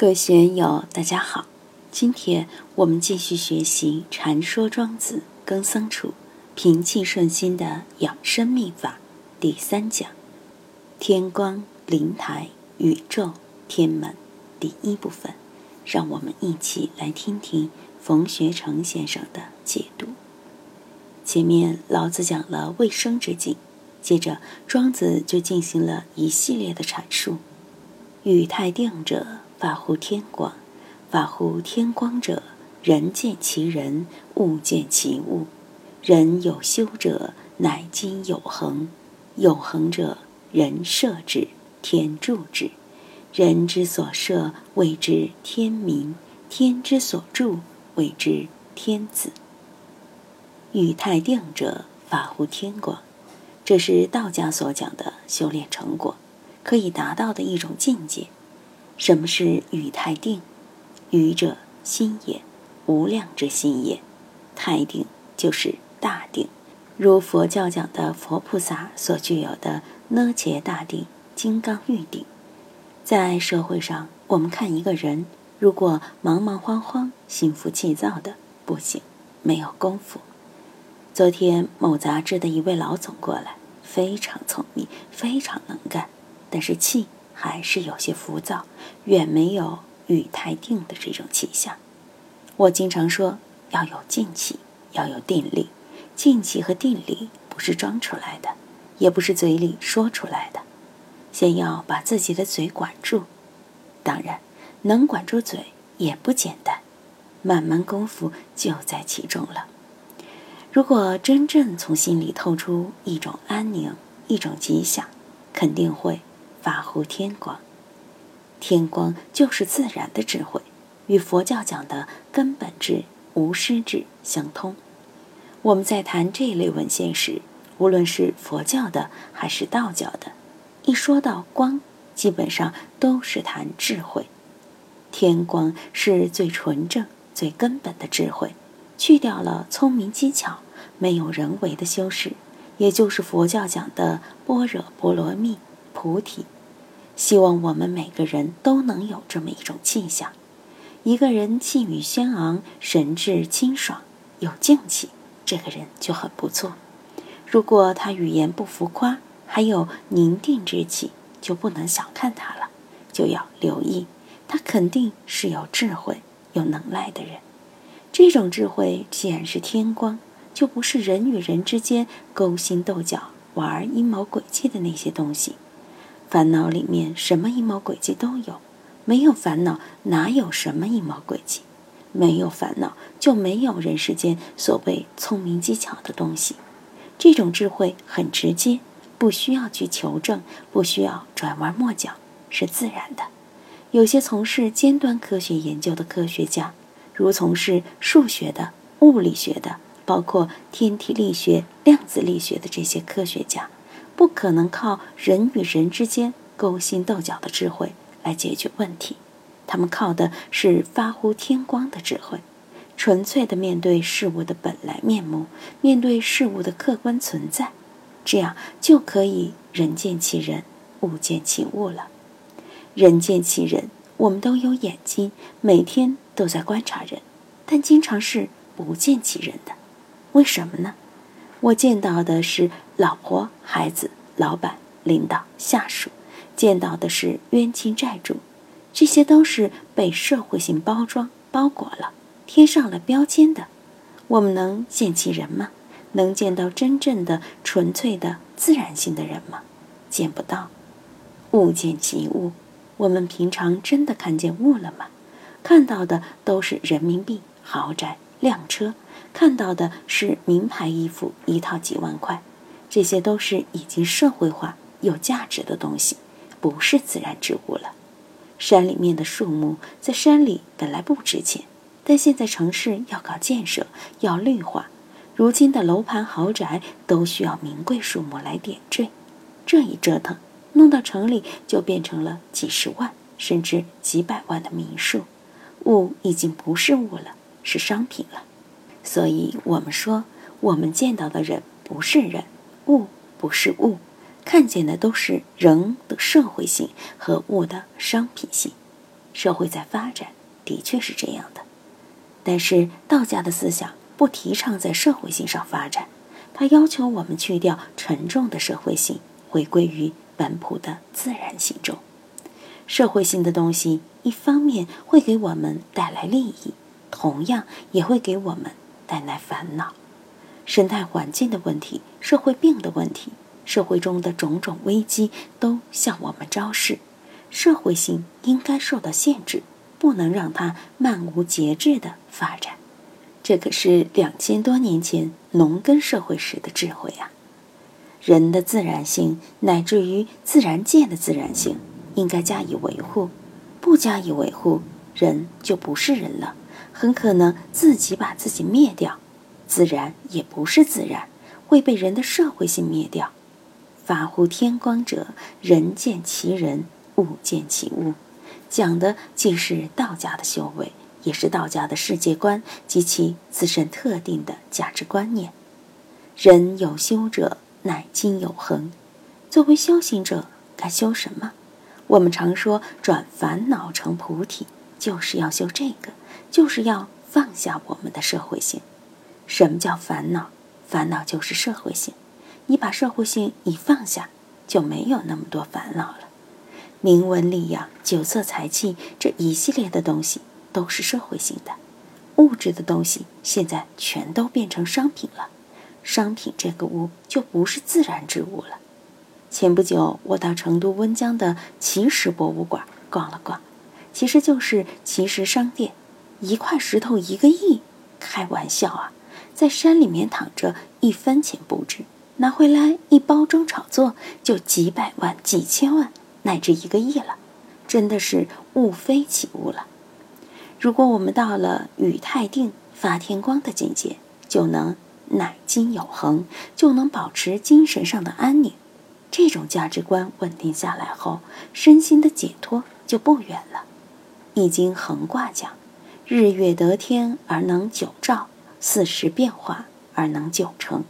各位学友，大家好。今天我们继续学习《禅说庄子耕桑处平气顺心的养生秘法》第三讲“天光灵台宇宙天门”第一部分。让我们一起来听听冯学成先生的解读。前面老子讲了卫生之境，接着庄子就进行了一系列的阐述：“语太定者。”法乎天广，法乎天光者，人见其人，物见其物。人有修者，乃今有恒。有恒者，人设之，天助之。人之所设，谓之天明；天之所助，谓之天子。欲太定者，法乎天广。这是道家所讲的修炼成果，可以达到的一种境界。什么是语太定？语者心也，无量之心也。太定就是大定，如佛教讲的佛菩萨所具有的呢切大定、金刚玉定。在社会上，我们看一个人，如果忙忙慌慌、心浮气躁的，不行，没有功夫。昨天某杂志的一位老总过来，非常聪明，非常能干，但是气。还是有些浮躁，远没有语太定的这种气象。我经常说要有静气，要有定力。静气和定力不是装出来的，也不是嘴里说出来的。先要把自己的嘴管住，当然能管住嘴也不简单，慢慢功夫就在其中了。如果真正从心里透出一种安宁，一种吉祥，肯定会。法乎天光，天光就是自然的智慧，与佛教讲的根本智、无师智相通。我们在谈这一类文献时，无论是佛教的还是道教的，一说到光，基本上都是谈智慧。天光是最纯正、最根本的智慧，去掉了聪明机巧，没有人为的修饰，也就是佛教讲的般若波罗蜜。菩提，希望我们每个人都能有这么一种气象。一个人气宇轩昂，神志清爽，有静气，这个人就很不错。如果他语言不浮夸，还有宁定之气，就不能小看他了，就要留意，他肯定是有智慧、有能耐的人。这种智慧既然是天光，就不是人与人之间勾心斗角、玩阴谋诡计的那些东西。烦恼里面什么阴谋诡计都有，没有烦恼哪有什么阴谋诡计？没有烦恼就没有人世间所谓聪明技巧的东西。这种智慧很直接，不需要去求证，不需要转弯抹角，是自然的。有些从事尖端科学研究的科学家，如从事数学的、物理学的，包括天体力学、量子力学的这些科学家。不可能靠人与人之间勾心斗角的智慧来解决问题，他们靠的是发乎天光的智慧，纯粹的面对事物的本来面目，面对事物的客观存在，这样就可以人见其人，物见其物了。人见其人，我们都有眼睛，每天都在观察人，但经常是不见其人的，为什么呢？我见到的是老婆、孩子、老板、领导、下属，见到的是冤亲债主，这些都是被社会性包装包裹了，贴上了标签的。我们能见其人吗？能见到真正的、纯粹的、自然性的人吗？见不到。物见其物，我们平常真的看见物了吗？看到的都是人民币、豪宅、靓车。看到的是名牌衣服一套几万块，这些都是已经社会化、有价值的东西，不是自然之物了。山里面的树木在山里本来不值钱，但现在城市要搞建设、要绿化，如今的楼盘豪宅都需要名贵树木来点缀。这一折腾，弄到城里就变成了几十万甚至几百万的民宿，物已经不是物了，是商品了。所以我们说，我们见到的人不是人，物不是物，看见的都是人的社会性和物的商品性。社会在发展，的确是这样的。但是道家的思想不提倡在社会性上发展，它要求我们去掉沉重的社会性，回归于本朴的自然性中。社会性的东西，一方面会给我们带来利益，同样也会给我们带来烦恼。生态环境的问题，社会病的问题，社会中的种种危机都向我们昭示。社会性应该受到限制，不能让它漫无节制的发展。这可是两千多年前农耕社会时的智慧啊！人的自然性，乃至于自然界的自然性。应该加以维护，不加以维护，人就不是人了，很可能自己把自己灭掉。自然也不是自然，会被人的社会性灭掉。法乎天光者，人见其人，物见其物，讲的既是道家的修为，也是道家的世界观及其自身特定的价值观念。人有修者，乃今有恒。作为修行者，该修什么？我们常说转烦恼成菩提，就是要修这个，就是要放下我们的社会性。什么叫烦恼？烦恼就是社会性。你把社会性一放下，就没有那么多烦恼了。名闻利养、酒色财气这一系列的东西都是社会性的，物质的东西现在全都变成商品了。商品这个物就不是自然之物了。前不久，我到成都温江的奇石博物馆逛了逛，其实就是奇石商店。一块石头一个亿，开玩笑啊！在山里面躺着，一分钱不值，拿回来一包装炒作，就几百万、几千万，乃至一个亿了，真的是物非其物了。如果我们到了宇太定、发天光的境界，就能乃精有恒，就能保持精神上的安宁。这种价值观稳定下来后，身心的解脱就不远了。《易经》横卦讲：“日月得天而能久照，四时变化而能久成。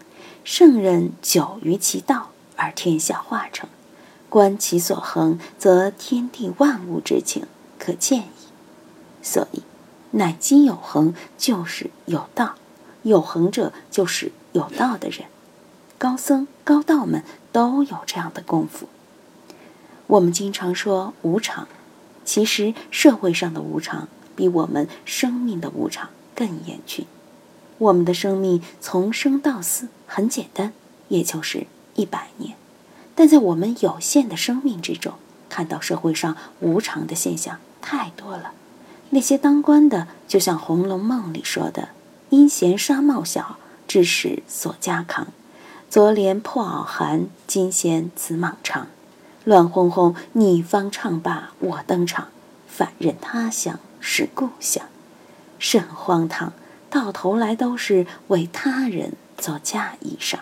圣人久于其道而天下化成。观其所恒，则天地万物之情可见矣。”所以，乃今有恒，就是有道；有恒者，就是有道的人。高僧高道们都有这样的功夫。我们经常说无常，其实社会上的无常比我们生命的无常更严峻。我们的生命从生到死很简单，也就是一百年，但在我们有限的生命之中，看到社会上无常的现象太多了。那些当官的，就像《红楼梦》里说的：“因嫌纱帽小，致使所家扛。”昨怜破袄寒，今嫌紫蟒长。乱哄哄，你方唱罢我登场，反认他乡是故乡，甚荒唐！到头来都是为他人做嫁衣裳。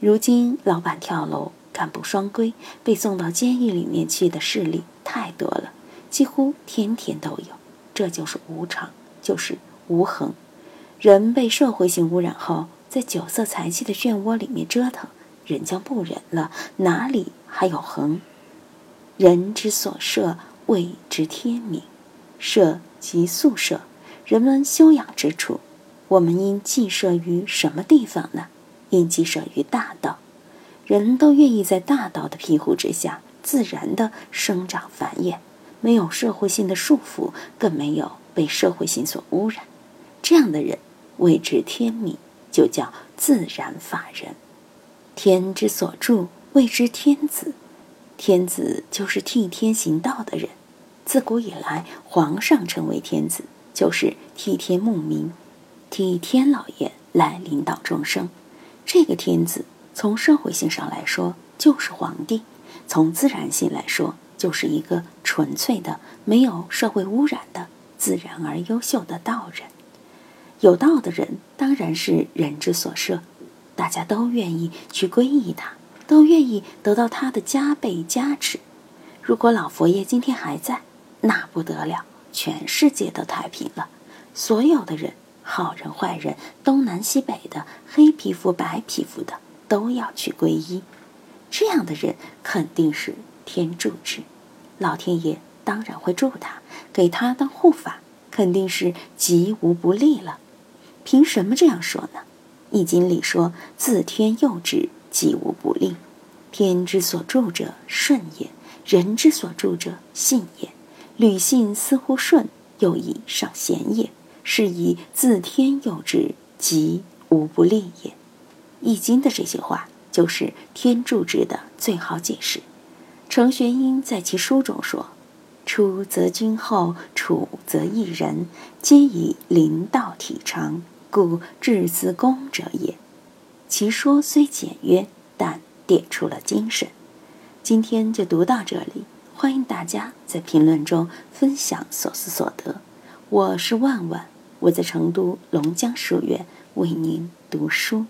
如今老板跳楼，干部双规，被送到监狱里面去的事例太多了，几乎天天都有。这就是无常，就是无恒。人被社会性污染后。在酒色财气的漩涡里面折腾，人将不忍了，哪里还有恒？人之所设，谓之天命。设即宿舍，人们修养之处，我们应寄舍于什么地方呢？应寄舍于大道。人都愿意在大道的庇护之下，自然的生长繁衍，没有社会性的束缚，更没有被社会性所污染。这样的人，谓之天命。就叫自然法人，天之所助，谓之天子。天子就是替天行道的人。自古以来，皇上称为天子，就是替天牧民，替天老爷来领导众生。这个天子，从社会性上来说，就是皇帝；从自然性来说，就是一个纯粹的、没有社会污染的、自然而优秀的道人。有道的人当然是人之所设，大家都愿意去皈依他，都愿意得到他的加倍加持。如果老佛爷今天还在，那不得了，全世界都太平了。所有的人，好人坏人，东南西北的，黑皮肤白皮肤的，都要去皈依。这样的人肯定是天助之，老天爷当然会助他，给他当护法，肯定是极无不利了。凭什么这样说呢？《易经》里说：“自天佑之，吉无不利。天之所助者，顺也；人之所助者，信也。履信似乎顺，又以尚贤也，是以自天佑之，吉无不利也。”《易经》的这些话，就是天助之的最好解释。程玄英在其书中说：“出则君厚，处则异人，皆以灵道体长，故至自公者也。”其说虽简约，但点出了精神。今天就读到这里，欢迎大家在评论中分享所思所得。我是万万，我在成都龙江书院为您读书。